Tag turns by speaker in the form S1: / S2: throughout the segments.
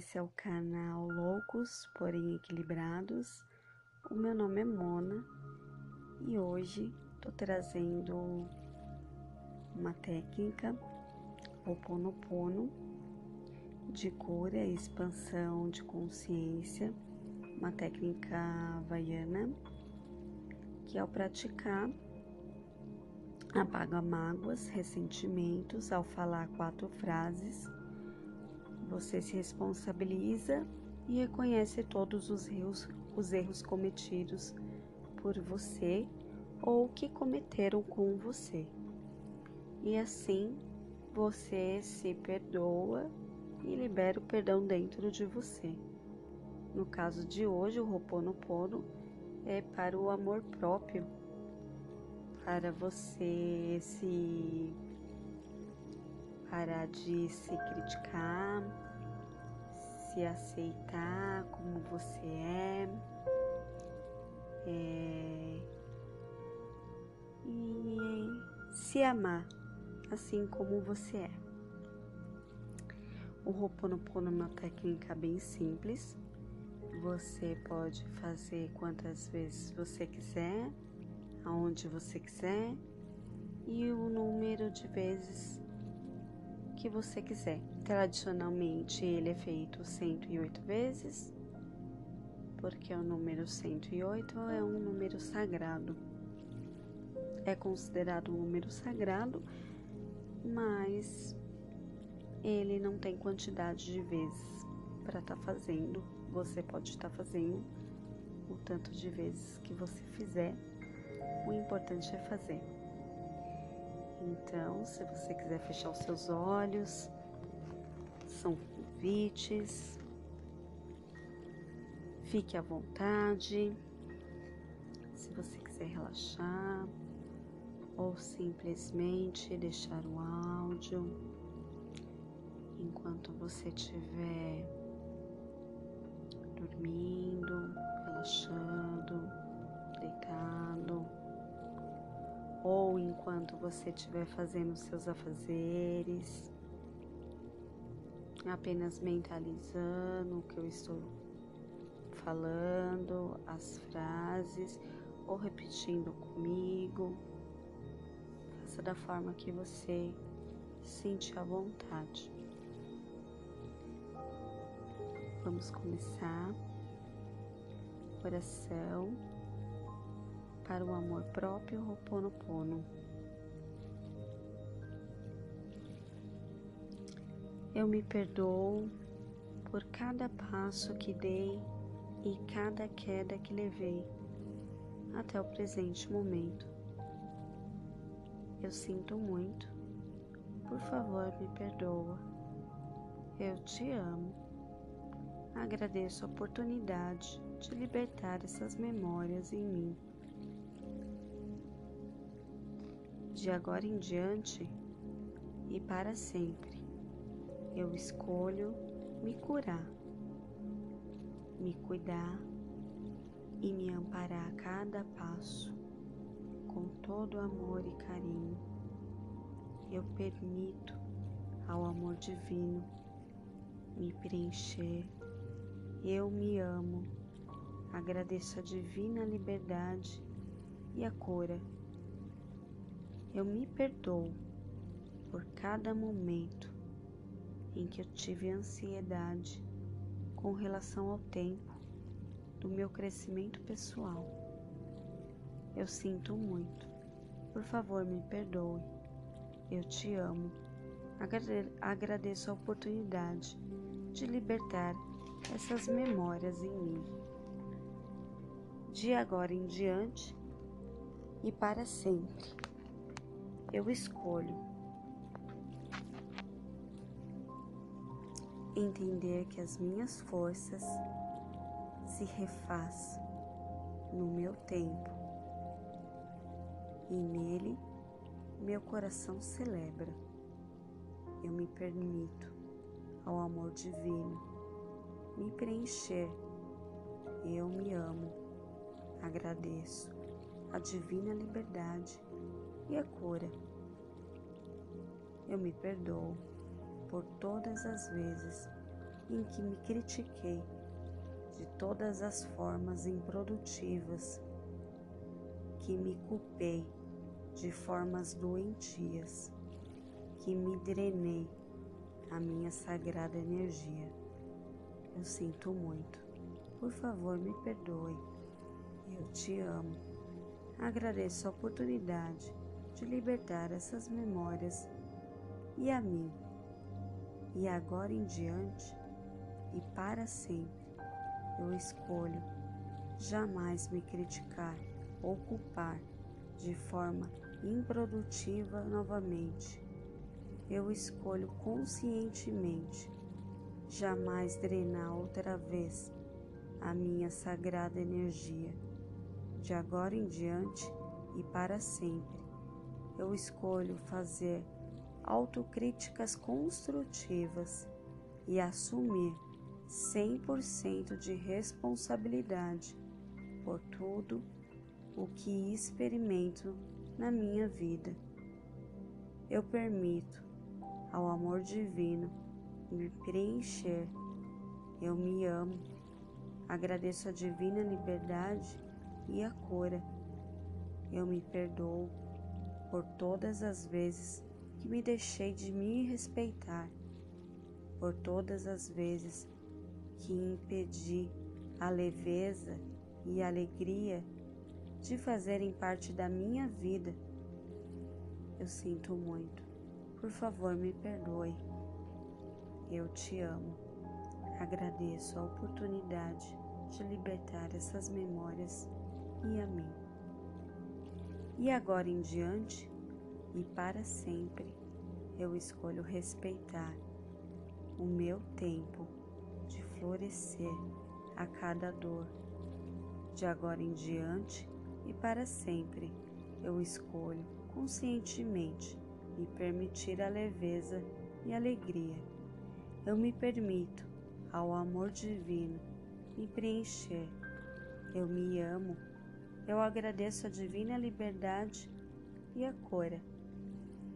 S1: Esse é o canal Loucos, porém Equilibrados. O meu nome é Mona e hoje tô trazendo uma técnica, o Ponopono, de cura e expansão de consciência, uma técnica havaiana que ao praticar apaga mágoas, ressentimentos ao falar quatro frases. Você se responsabiliza e reconhece todos os erros, os erros cometidos por você ou que cometeram com você. E assim você se perdoa e libera o perdão dentro de você. No caso de hoje, o Roponopono é para o amor próprio para você se parar de se criticar, se aceitar como você é, é e se amar assim como você é. O Ho'oponopono é uma técnica bem simples. Você pode fazer quantas vezes você quiser aonde você quiser e o número de vezes que você quiser. Tradicionalmente ele é feito 108 vezes, porque o número 108 é um número sagrado. É considerado um número sagrado, mas ele não tem quantidade de vezes para estar tá fazendo. Você pode estar tá fazendo o tanto de vezes que você fizer o importante é fazer. Então, se você quiser fechar os seus olhos, são convites. Fique à vontade. Se você quiser relaxar ou simplesmente deixar o áudio enquanto você estiver dormindo, relaxando, ou enquanto você estiver fazendo seus afazeres, apenas mentalizando o que eu estou falando, as frases, ou repetindo comigo. Faça da forma que você sente a vontade. Vamos começar. Coração o amor próprio Ho'oponopono. Eu me perdoo por cada passo que dei e cada queda que levei até o presente momento. Eu sinto muito. Por favor, me perdoa. Eu te amo. Agradeço a oportunidade de libertar essas memórias em mim. De agora em diante e para sempre, eu escolho me curar, me cuidar e me amparar a cada passo com todo amor e carinho. Eu permito ao amor divino me preencher. Eu me amo. Agradeço a divina liberdade e a cura eu me perdoo por cada momento em que eu tive ansiedade com relação ao tempo do meu crescimento pessoal. Eu sinto muito. Por favor, me perdoe. Eu te amo. Agradeço a oportunidade de libertar essas memórias em mim. De agora em diante e para sempre eu escolho entender que as minhas forças se refaz no meu tempo e nele meu coração celebra. Eu me permito ao amor divino me preencher. Eu me amo. Agradeço a divina liberdade e a cura. Eu me perdoo por todas as vezes em que me critiquei de todas as formas improdutivas, que me culpei de formas doentias, que me drenei a minha sagrada energia. Eu sinto muito. Por favor, me perdoe. Eu te amo. Agradeço a oportunidade de libertar essas memórias e a mim. E agora em diante e para sempre, eu escolho jamais me criticar ou culpar de forma improdutiva novamente. Eu escolho conscientemente jamais drenar outra vez a minha sagrada energia. De agora em diante e para sempre, eu escolho fazer autocríticas construtivas e assumir 100% de responsabilidade por tudo o que experimento na minha vida. Eu permito ao amor divino me preencher. Eu me amo. Agradeço a divina liberdade e a cura. Eu me perdoo por todas as vezes que me deixei de me respeitar, por todas as vezes que impedi a leveza e a alegria de fazerem parte da minha vida. Eu sinto muito. Por favor, me perdoe. Eu te amo. Agradeço a oportunidade de libertar essas memórias e a mim. E agora em diante e para sempre, eu escolho respeitar o meu tempo de florescer a cada dor. De agora em diante e para sempre, eu escolho conscientemente me permitir a leveza e alegria. Eu me permito ao amor divino me preencher. Eu me amo. Eu agradeço a divina liberdade e a cura.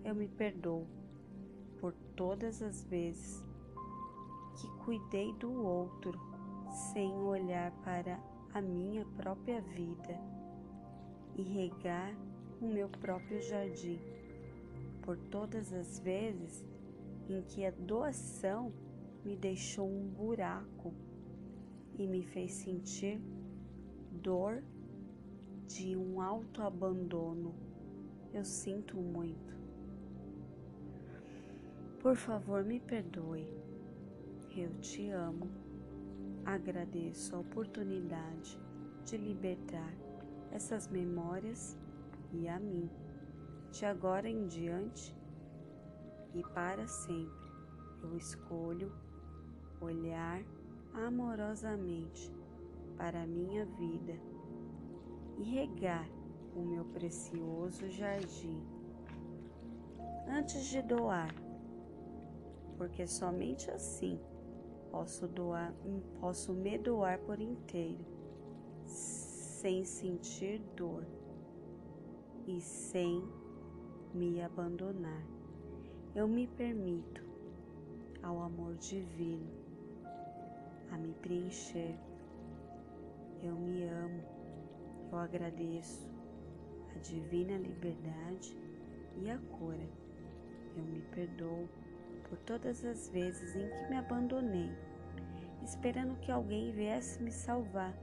S1: Eu me perdoo por todas as vezes que cuidei do outro sem olhar para a minha própria vida e regar o meu próprio jardim, por todas as vezes em que a doação me deixou um buraco e me fez sentir dor de um autoabandono. Eu sinto muito. Por favor, me perdoe. Eu te amo. Agradeço a oportunidade de libertar essas memórias e a mim, de agora em diante e para sempre. Eu escolho olhar amorosamente para a minha vida e regar o meu precioso jardim antes de doar, porque somente assim posso doar, posso me doar por inteiro, sem sentir dor e sem me abandonar. Eu me permito ao amor divino a me preencher. Eu me amo, eu agradeço a divina liberdade e a cura. Eu me perdoo por todas as vezes em que me abandonei, esperando que alguém viesse me salvar.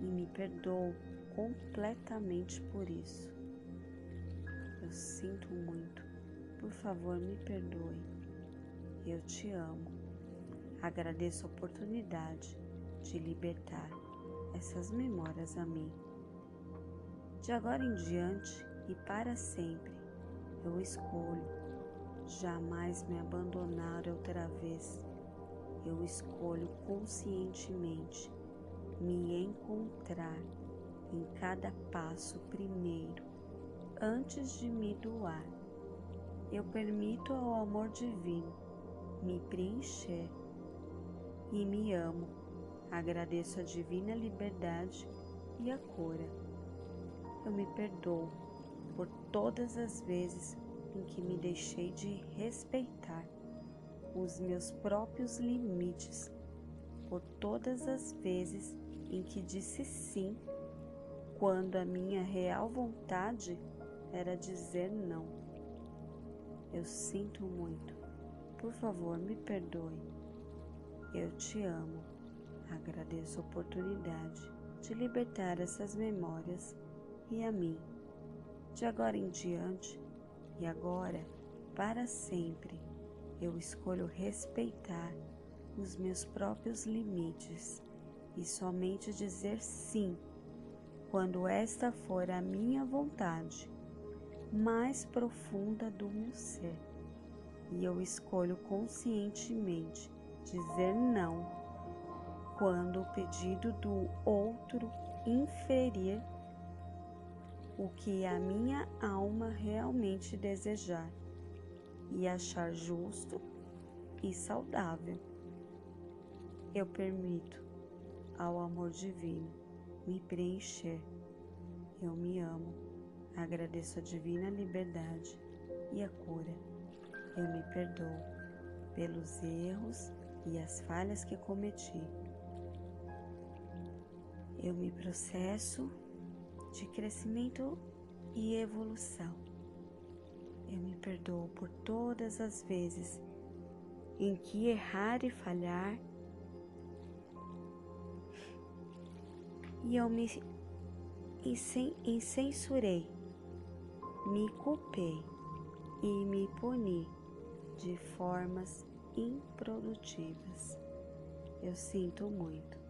S1: E me perdoo completamente por isso. Eu sinto muito. Por favor, me perdoe. Eu te amo. Agradeço a oportunidade de libertar essas memórias a mim. De agora em diante e para sempre, eu escolho jamais me abandonar outra vez. Eu escolho conscientemente me encontrar em cada passo primeiro, antes de me doar. Eu permito ao amor divino me preencher e me amo. Agradeço a divina liberdade e a cura. Eu me perdoo por todas as vezes em que me deixei de respeitar os meus próprios limites, por todas as vezes em que disse sim, quando a minha real vontade era dizer não. Eu sinto muito. Por favor, me perdoe. Eu te amo. Agradeço a oportunidade de libertar essas memórias e a mim. De agora em diante e agora para sempre, eu escolho respeitar os meus próprios limites e somente dizer sim quando esta for a minha vontade mais profunda do meu ser. E eu escolho conscientemente dizer não quando o pedido do outro inferir o que a minha alma realmente desejar e achar justo e saudável. Eu permito ao amor divino me preencher. Eu me amo, agradeço a divina liberdade e a cura. Eu me perdoo pelos erros e as falhas que cometi. Eu me processo de crescimento e evolução. Eu me perdoo por todas as vezes em que errar e falhar e eu me incensurei, me culpei e me puni de formas improdutivas. Eu sinto muito.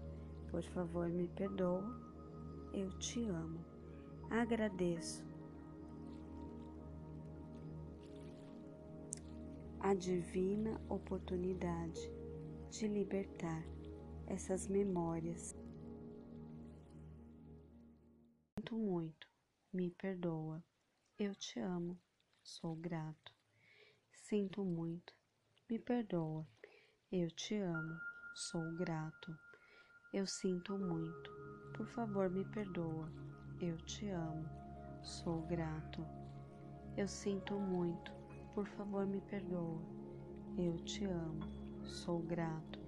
S1: Por favor, me perdoa. Eu te amo. Agradeço a divina oportunidade de libertar essas memórias. Sinto muito, me perdoa, eu te amo, sou grato. Sinto muito, me perdoa, eu te amo, sou grato. Eu sinto muito, por favor me perdoa, eu te amo, sou grato. Eu sinto muito, por favor, me perdoa. Eu te amo. Sou grato.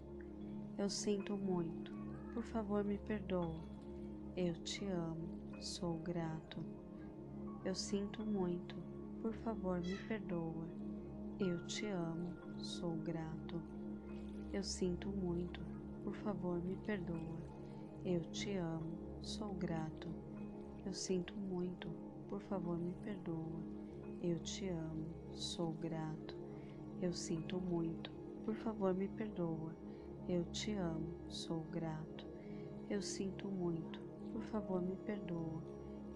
S1: Eu sinto muito. Por favor, me perdoa. Eu te amo. Sou grato. Eu sinto muito. Por favor, me perdoa. Eu te amo. Sou grato. Eu sinto muito. Por favor, me perdoa. Eu te amo. Sou grato. Eu sinto muito. Por favor, me perdoa. Eu te amo, sou grato. Eu sinto muito, por favor me perdoa. Eu te amo, sou grato. Eu sinto muito, por favor me perdoa.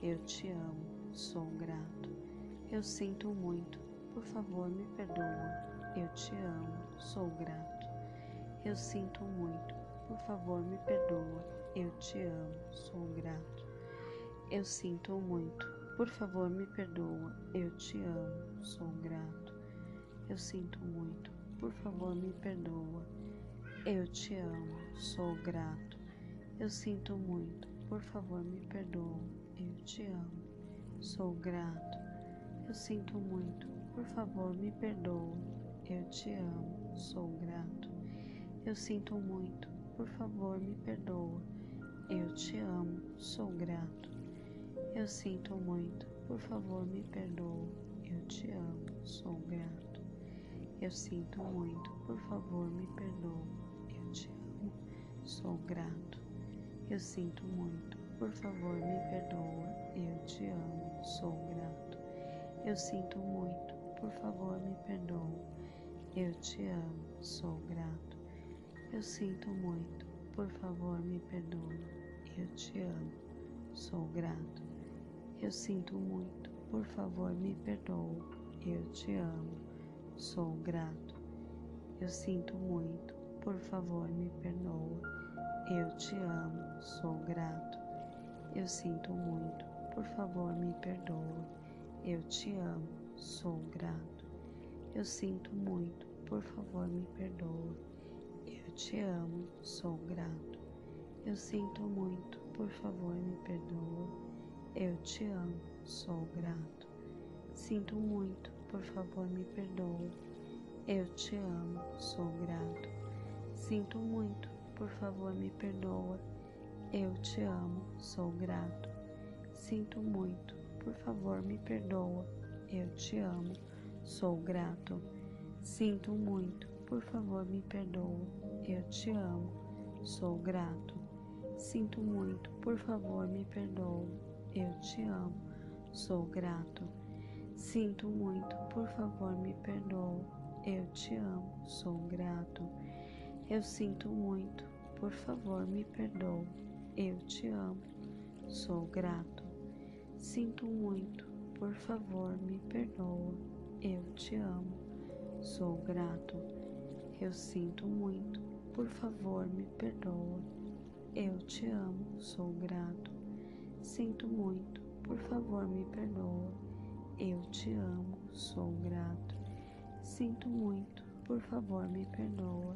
S1: Eu te amo, sou grato. Eu sinto muito, por favor me perdoa. Eu te amo, sou grato. Eu sinto muito, por favor me perdoa. Eu te amo, sou grato. Eu sinto muito, por favor, me perdoa. Eu te amo. Sou grato. Eu sinto muito. Por favor, me perdoa. Eu te amo. Sou grato. Eu sinto muito. Por favor, me perdoa. Eu te amo. Sou grato. Eu sinto muito. Por favor, me perdoa. Eu te amo. Sou grato. Eu sinto muito. Por favor, me perdoa. Eu te amo. Sou grato. Eu sinto muito, por favor me perdoa. Eu te amo, sou grato. Eu sinto muito, por favor me perdoa. Eu te amo, sou grato. Eu sinto muito, por favor me perdoa. Eu te amo, sou grato. Eu sinto muito, por favor me perdoa. Eu te amo, sou grato. Eu sinto muito, por favor me perdoa. Eu te amo, sou grato. Eu sinto muito, por favor me perdoa. Eu te amo, sou grato. Eu sinto muito, por favor me perdoa. Eu te amo, sou grato. Eu sinto muito, por favor me perdoa. Eu te amo, sou grato. Eu sinto muito, por favor me perdoa. Te amo, sou grato. Eu sinto muito, por favor me perdoa. Eu te amo, sou grato. Sinto muito, por favor me perdoa. Eu te amo, sou grato. Sinto muito, por favor me perdoa. Eu te amo, sou grato. Sinto muito, por favor me perdoa. Eu te amo, sou grato. Sinto muito, por favor me perdoa. Eu te amo, sou grato. Sinto muito, por favor me perdoa. Eu te amo, sou grato. Sinto muito, por favor me perdoa. Eu te amo, sou grato. Eu sinto muito, por favor me perdoa. Eu te amo, sou grato. Sinto muito, por favor me perdoa. Eu te amo, sou grato. Eu sinto muito, por favor me perdoa. Eu te amo, sou grato. Sinto muito, por favor me perdoa. Eu te amo, sou grato. Sinto muito, por favor me perdoa.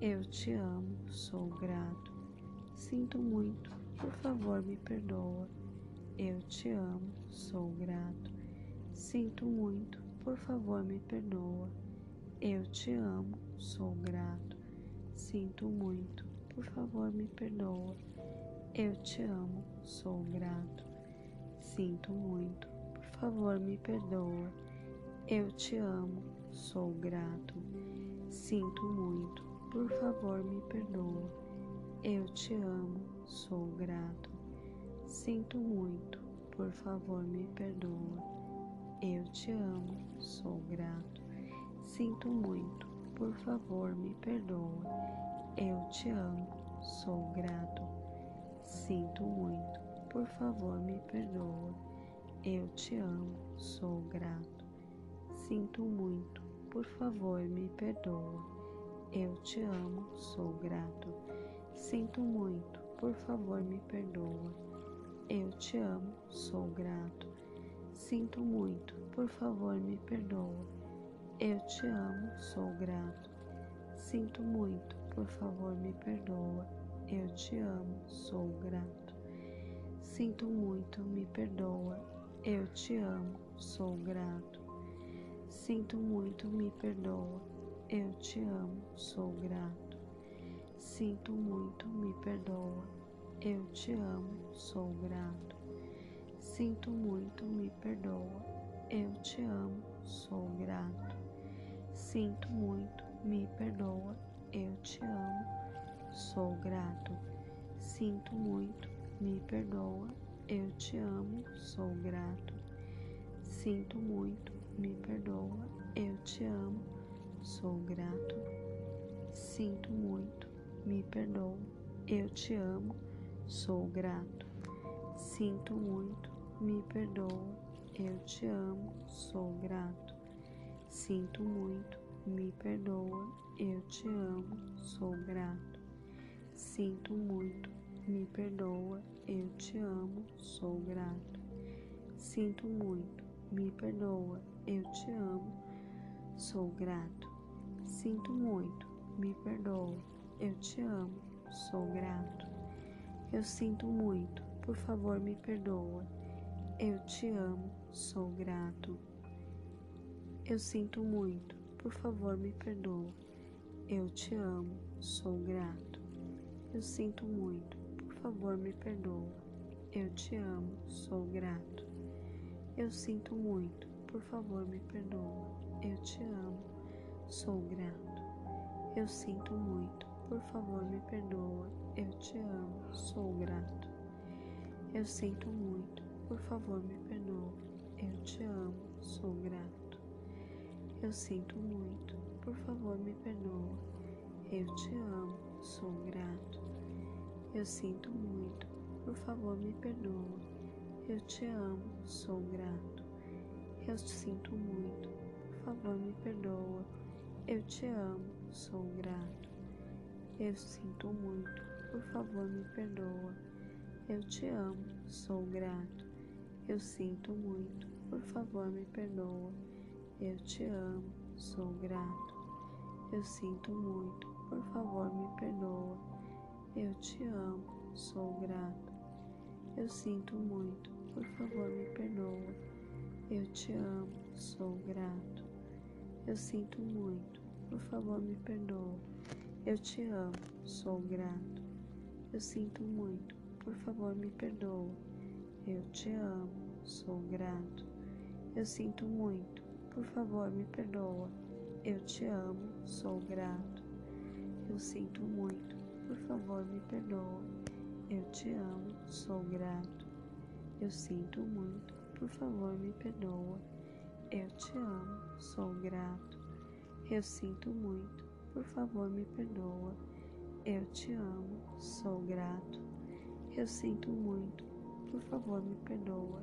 S1: Eu te amo, sou grato. Sinto muito, por favor me perdoa. Eu te amo, sou grato. Sinto muito, por favor me perdoa. Eu te amo, sou grato. Sinto muito, por favor me perdoa. Eu te amo, sou grato. Sinto muito, por favor me perdoa. Eu te amo, sou grato. Sinto muito, por favor me perdoa. Eu te amo, sou grato. Sinto muito, por favor me perdoa. Eu te amo, sou grato. Sinto muito, por favor me perdoa. Eu te amo, sou grato. Sinto muito, por favor me perdoa. Eu te amo, sou grato. Sinto muito, por favor me perdoa. Eu te amo, sou grato. Sinto muito, por favor me perdoa. Eu te amo, sou grato. Sinto muito, por favor me perdoa. Eu te amo, sou grato. Sinto muito, por favor, me perdoa. Eu te amo, sou grato. Sinto muito, me perdoa. Eu te amo, sou grato. Sinto muito, me perdoa. Eu te amo, sou grato. Sinto muito, me perdoa. Eu te amo, sou grato. Sinto muito, me perdoa. Eu te amo, sou grato. Sinto muito, me perdoa eu te amo, sou grato, sinto muito, me perdoa, eu te amo, sou grato, sinto muito, me perdoa, eu te amo, sou grato, sinto muito, me perdoa, eu te amo, sou grato, sinto muito, me perdoa, eu te amo, sou grato, sinto muito, me perdoa, eu te amo, sou grato. Sinto muito, me perdoa, eu te amo, sou grato. Sinto muito, me perdoa, eu te amo, sou grato. Sinto muito, me perdoa, eu te amo, sou grato. Eu sinto muito, por favor, me perdoa. Eu te amo, sou grato. Eu sinto muito, por favor, me perdoa. Eu te amo, sou grato. Eu sinto muito, por favor, me perdoa. Eu te amo, sou grato. Eu sinto muito, por favor, me perdoa. Eu te amo, sou grato. Eu sinto muito, por favor, me perdoa. Eu te amo, sou grato. Eu sinto muito, por favor, me perdoa. Eu te amo, sou grato. Eu sinto muito, por favor, me perdoa. Eu te amo, sou grato. Eu sinto muito, por favor, me perdoa. Eu te amo, sou grato. Eu sinto muito, por favor, me perdoa. Eu te amo, sou grato. Eu sinto muito, por favor, me perdoa. Eu te amo, sou grato. Eu sinto muito, por favor, me perdoa. Eu te amo, sou grato. Eu sinto muito, por favor, me perdoa. Eu te amo, sou grato. Eu sinto muito, por favor, me perdoa. Eu te amo, sou grato. Eu sinto muito, por favor me perdoa. Eu te amo, sou grato. Eu sinto muito, por favor me perdoa. Eu te amo, sou grato. Eu sinto muito, por favor me perdoa. Eu te amo, sou grato. Eu sinto muito, por favor me perdoa. Eu te amo, sou grato. Eu sinto muito, por favor me perdoa. Eu te amo, sou grato. Eu sinto muito, por favor me perdoa. Eu te amo, sou grato. Eu sinto muito, por favor me perdoa.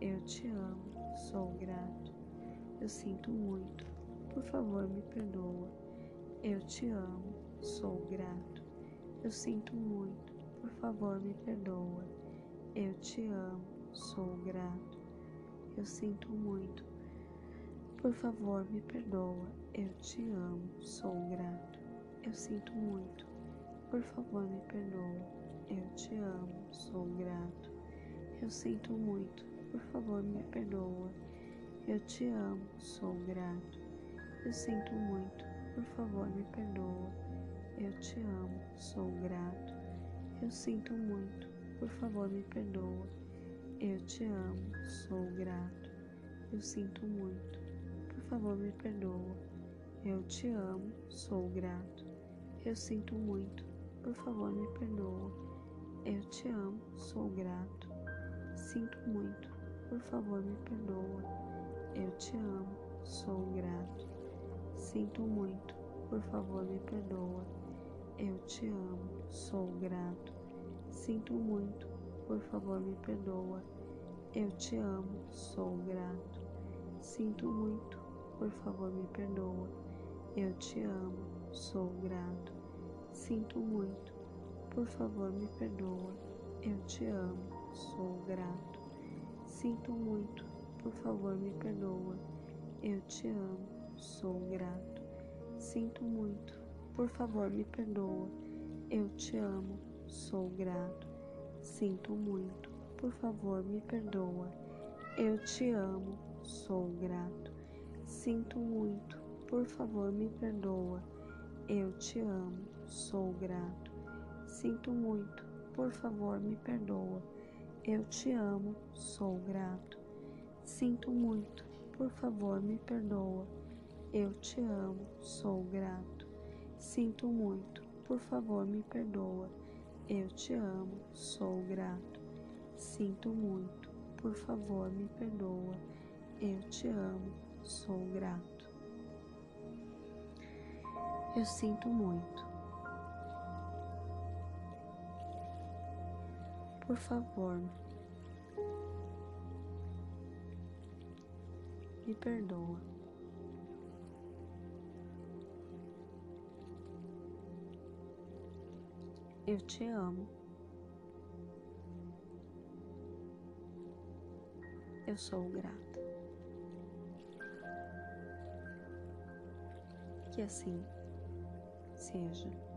S1: Eu te amo, sou grato. Eu sinto muito, por favor me perdoa. Eu te amo, sou grato. Eu sinto muito, por favor me perdoa. Eu te amo, sou grato. Eu sinto muito, por favor me perdoa. Eu te amo, sou grato. Eu sinto muito, por favor me perdoa. Eu te amo, sou grato. Eu sinto muito, por favor me perdoa. Eu te amo, sou grato. Eu sinto muito, por favor me perdoa. Eu te amo, sou grato. Eu sinto muito, por favor me perdoa. Eu te amo, sou grato. Eu sinto muito, por favor me perdoa. Eu te amo, sou grato. Eu sinto muito, por favor me perdoa. Eu te amo, sou grato. Sinto muito, por favor me perdoa. Eu te amo, sou grato. Sinto muito, por favor me perdoa. Eu te amo, sou grato. Sinto muito, por favor me perdoa. Eu te amo, sou grato. Sinto muito, por favor me perdoa. Eu te amo, sou grato. Sinto muito, por favor me perdoa. Eu te amo, sou grato. Sinto muito, por favor me perdoa. Eu te amo, sou grato. Sinto muito, por favor, me perdoa. Eu te amo, sou grato. Sinto muito, por favor, me perdoa. Eu te amo, sou grato. Sinto muito, por favor, me perdoa. Eu te amo, sou grato. Sinto muito, por favor, me perdoa. Eu te amo, sou grato. Sinto muito, por favor, me perdoa. Eu te amo, sou grato. Sinto muito, por favor, me perdoa. Eu te amo, sou grato. Sinto muito, por favor, me perdoa. Eu te amo, sou grato. Eu sinto muito. Por favor, me perdoa. Eu te amo. Eu sou grata. Que assim seja.